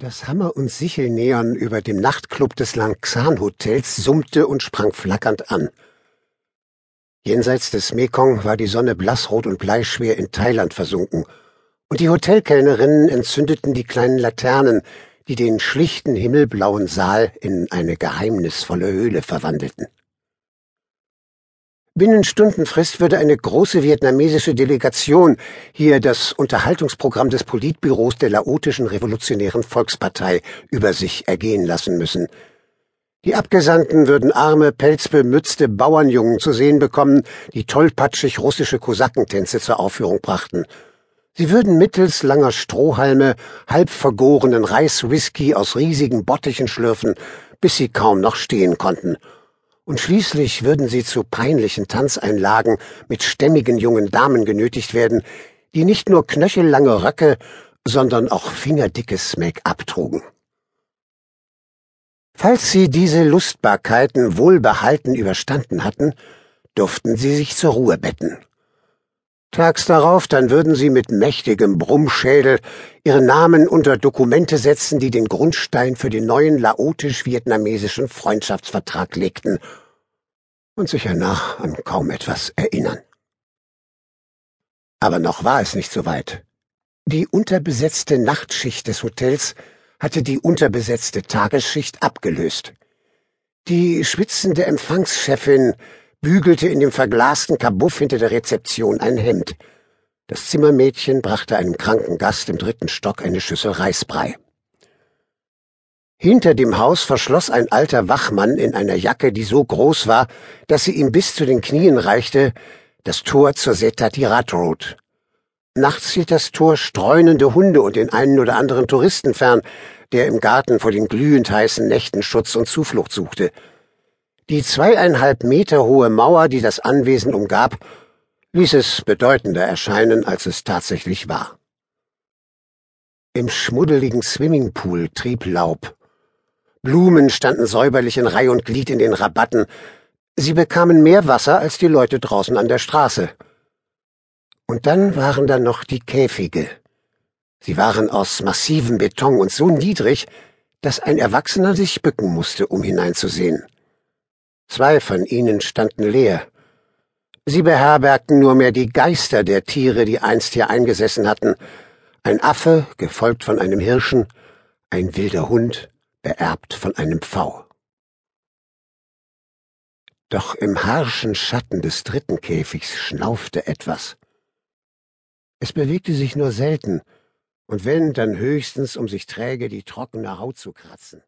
Das Hammer- und Sichelneon über dem Nachtclub des Langxan-Hotels summte und sprang flackernd an. Jenseits des Mekong war die Sonne blassrot und bleischwer in Thailand versunken, und die Hotelkellnerinnen entzündeten die kleinen Laternen, die den schlichten himmelblauen Saal in eine geheimnisvolle Höhle verwandelten. Binnen Stundenfrist würde eine große vietnamesische Delegation hier das Unterhaltungsprogramm des Politbüros der laotischen Revolutionären Volkspartei über sich ergehen lassen müssen. Die Abgesandten würden arme, pelzbemützte Bauernjungen zu sehen bekommen, die tollpatschig russische Kosakentänze zur Aufführung brachten. Sie würden mittels langer Strohhalme halb vergorenen Reiswhisky aus riesigen Bottichen schlürfen, bis sie kaum noch stehen konnten – und schließlich würden sie zu peinlichen Tanzeinlagen mit stämmigen jungen Damen genötigt werden, die nicht nur knöchellange Röcke, sondern auch fingerdickes Make-up trugen. Falls sie diese Lustbarkeiten wohlbehalten überstanden hatten, durften sie sich zur Ruhe betten. Tags darauf dann würden sie mit mächtigem Brummschädel ihren Namen unter Dokumente setzen, die den Grundstein für den neuen laotisch-vietnamesischen Freundschaftsvertrag legten und sich hernach an kaum etwas erinnern. Aber noch war es nicht so weit. Die unterbesetzte Nachtschicht des Hotels hatte die unterbesetzte Tagesschicht abgelöst. Die schwitzende Empfangschefin bügelte in dem verglasten Kabuff hinter der Rezeption ein Hemd. Das Zimmermädchen brachte einem kranken Gast im dritten Stock eine Schüssel Reisbrei. Hinter dem Haus verschloss ein alter Wachmann in einer Jacke, die so groß war, dass sie ihm bis zu den Knien reichte, das Tor zur Setatirat Road. Nachts hielt das Tor streunende Hunde und den einen oder anderen Touristen fern, der im Garten vor den glühend heißen Nächten Schutz und Zuflucht suchte. Die zweieinhalb Meter hohe Mauer, die das Anwesen umgab, ließ es bedeutender erscheinen, als es tatsächlich war. Im schmuddeligen Swimmingpool trieb Laub. Blumen standen säuberlich in Reih und Glied in den Rabatten. Sie bekamen mehr Wasser als die Leute draußen an der Straße. Und dann waren da noch die Käfige. Sie waren aus massivem Beton und so niedrig, dass ein Erwachsener sich bücken musste, um hineinzusehen. Zwei von ihnen standen leer. Sie beherbergten nur mehr die Geister der Tiere, die einst hier eingesessen hatten. Ein Affe, gefolgt von einem Hirschen, ein wilder Hund, beerbt von einem Pfau. Doch im harschen Schatten des dritten Käfigs schnaufte etwas. Es bewegte sich nur selten, und wenn, dann höchstens, um sich träge die trockene Haut zu kratzen.